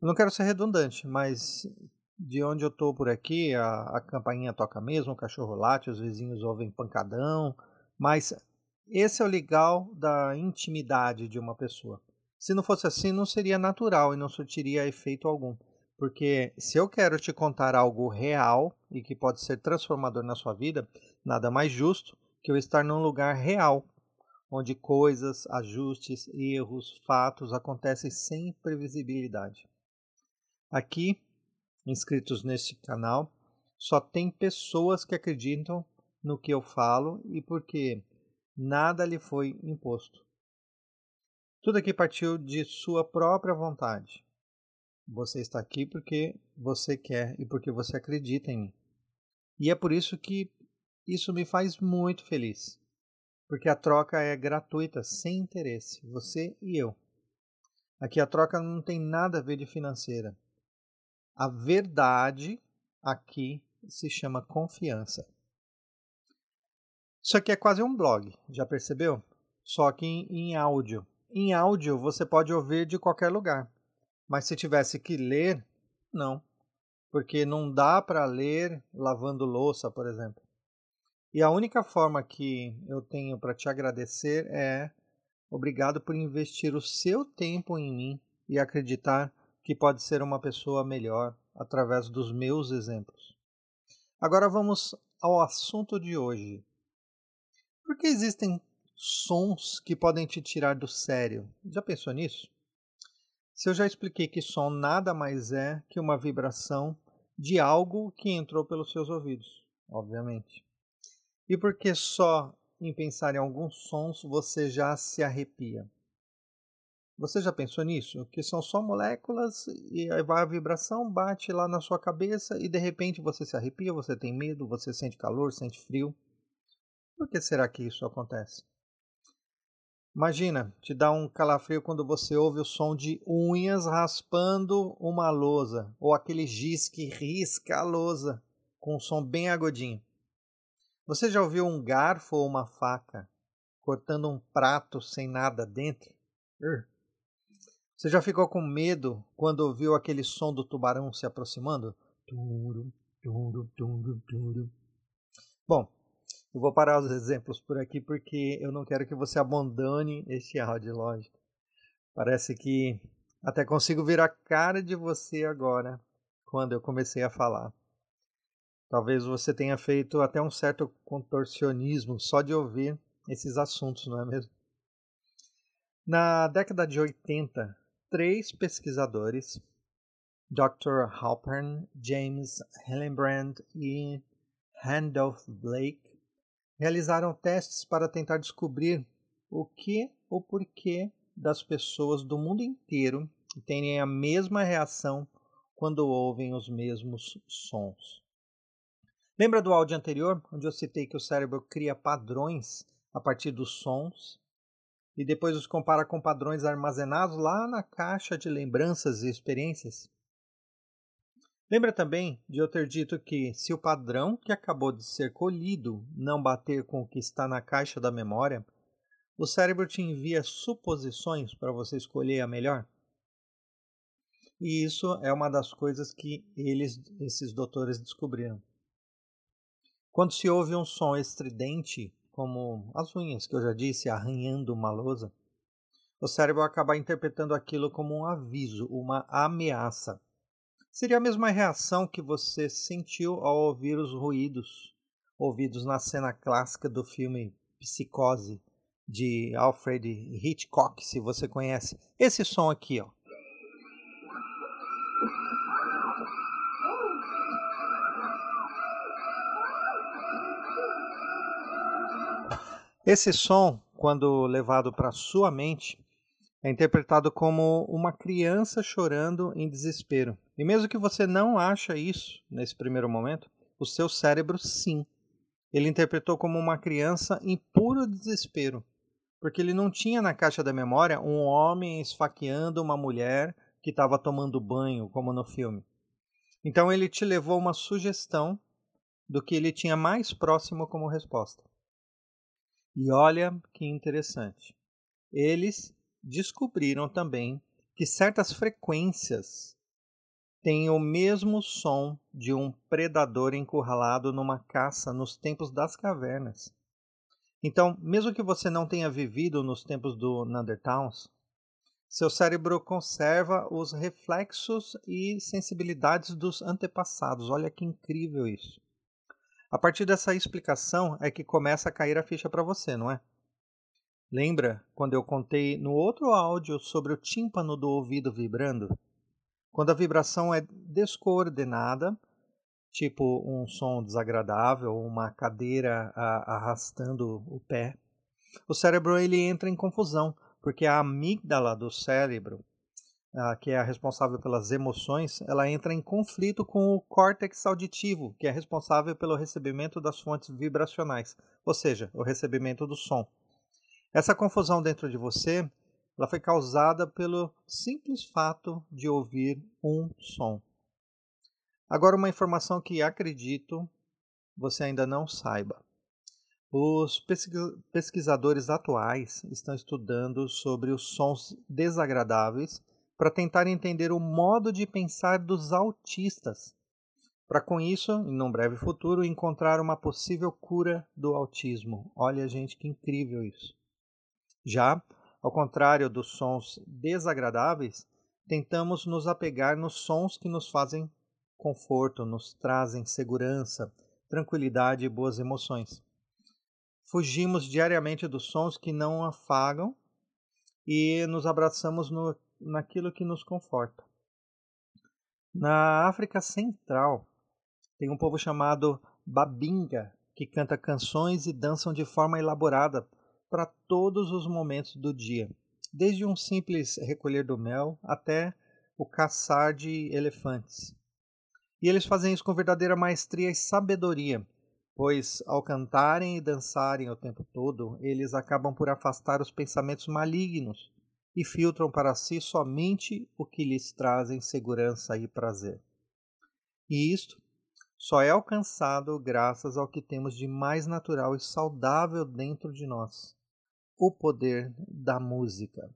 Não quero ser redundante, mas de onde eu tô por aqui, a, a campainha toca mesmo, o cachorro late, os vizinhos ouvem pancadão, mas esse é o legal da intimidade de uma pessoa. Se não fosse assim, não seria natural e não surtiria efeito algum. Porque se eu quero te contar algo real e que pode ser transformador na sua vida, nada mais justo que eu estar num lugar real, onde coisas, ajustes, erros, fatos acontecem sem previsibilidade. Aqui, inscritos neste canal, só tem pessoas que acreditam no que eu falo e porque nada lhe foi imposto. Tudo aqui partiu de sua própria vontade. Você está aqui porque você quer e porque você acredita em mim. E é por isso que isso me faz muito feliz. Porque a troca é gratuita, sem interesse, você e eu. Aqui a troca não tem nada a ver de financeira. A verdade aqui se chama confiança. Isso aqui é quase um blog, já percebeu? Só que em, em áudio. Em áudio você pode ouvir de qualquer lugar. Mas se tivesse que ler, não. Porque não dá para ler lavando louça, por exemplo. E a única forma que eu tenho para te agradecer é obrigado por investir o seu tempo em mim e acreditar que pode ser uma pessoa melhor através dos meus exemplos. Agora vamos ao assunto de hoje. Por que existem sons que podem te tirar do sério? Já pensou nisso? Se eu já expliquei que som nada mais é que uma vibração de algo que entrou pelos seus ouvidos, obviamente. E porque só em pensar em alguns sons você já se arrepia? Você já pensou nisso? Que são só moléculas e aí vai a vibração, bate lá na sua cabeça e de repente você se arrepia, você tem medo, você sente calor, sente frio. Por que será que isso acontece? Imagina, te dá um calafrio quando você ouve o som de unhas raspando uma lousa, ou aquele giz que risca a lousa com um som bem agudinho. Você já ouviu um garfo ou uma faca cortando um prato sem nada dentro? Você já ficou com medo quando ouviu aquele som do tubarão se aproximando? Bom, eu vou parar os exemplos por aqui porque eu não quero que você abandone este áudio, lógico. Parece que até consigo ver a cara de você agora quando eu comecei a falar. Talvez você tenha feito até um certo contorcionismo só de ouvir esses assuntos, não é mesmo? Na década de 80, três pesquisadores, Dr. Halpern, James Hillenbrand e Randolph Blake, realizaram testes para tentar descobrir o que ou porquê das pessoas do mundo inteiro terem a mesma reação quando ouvem os mesmos sons. Lembra do áudio anterior, onde eu citei que o cérebro cria padrões a partir dos sons e depois os compara com padrões armazenados lá na caixa de lembranças e experiências? Lembra também de eu ter dito que, se o padrão que acabou de ser colhido não bater com o que está na caixa da memória, o cérebro te envia suposições para você escolher a melhor? E isso é uma das coisas que eles, esses doutores descobriram. Quando se ouve um som estridente como as unhas, que eu já disse, arranhando uma lousa, o cérebro acaba interpretando aquilo como um aviso, uma ameaça. Seria a mesma reação que você sentiu ao ouvir os ruídos ouvidos na cena clássica do filme Psicose, de Alfred Hitchcock, se você conhece. Esse som aqui, ó. Esse som, quando levado para sua mente, é interpretado como uma criança chorando em desespero. E mesmo que você não ache isso nesse primeiro momento, o seu cérebro sim. Ele interpretou como uma criança em puro desespero, porque ele não tinha na caixa da memória um homem esfaqueando uma mulher que estava tomando banho, como no filme. Então ele te levou uma sugestão do que ele tinha mais próximo como resposta. E olha que interessante. Eles descobriram também que certas frequências tem o mesmo som de um predador encurralado numa caça nos tempos das cavernas. Então, mesmo que você não tenha vivido nos tempos do Neanderthals, seu cérebro conserva os reflexos e sensibilidades dos antepassados. Olha que incrível isso. A partir dessa explicação é que começa a cair a ficha para você, não é? Lembra quando eu contei no outro áudio sobre o tímpano do ouvido vibrando? Quando a vibração é descoordenada, tipo um som desagradável, uma cadeira arrastando o pé, o cérebro ele entra em confusão, porque a amígdala do cérebro, que é a responsável pelas emoções, ela entra em conflito com o córtex auditivo, que é responsável pelo recebimento das fontes vibracionais, ou seja, o recebimento do som. Essa confusão dentro de você ela foi causada pelo simples fato de ouvir um som. Agora, uma informação que acredito você ainda não saiba. Os pesquisadores atuais estão estudando sobre os sons desagradáveis para tentar entender o modo de pensar dos autistas, para com isso, em um breve futuro, encontrar uma possível cura do autismo. Olha, gente, que incrível isso. Já ao contrário dos sons desagradáveis, tentamos nos apegar nos sons que nos fazem conforto, nos trazem segurança, tranquilidade e boas emoções. Fugimos diariamente dos sons que não afagam e nos abraçamos no, naquilo que nos conforta. Na África Central, tem um povo chamado Babinga, que canta canções e dançam de forma elaborada para todos os momentos do dia, desde um simples recolher do mel até o caçar de elefantes. E eles fazem isso com verdadeira maestria e sabedoria, pois ao cantarem e dançarem o tempo todo, eles acabam por afastar os pensamentos malignos e filtram para si somente o que lhes trazem segurança e prazer. E isto só é alcançado graças ao que temos de mais natural e saudável dentro de nós, o poder da música.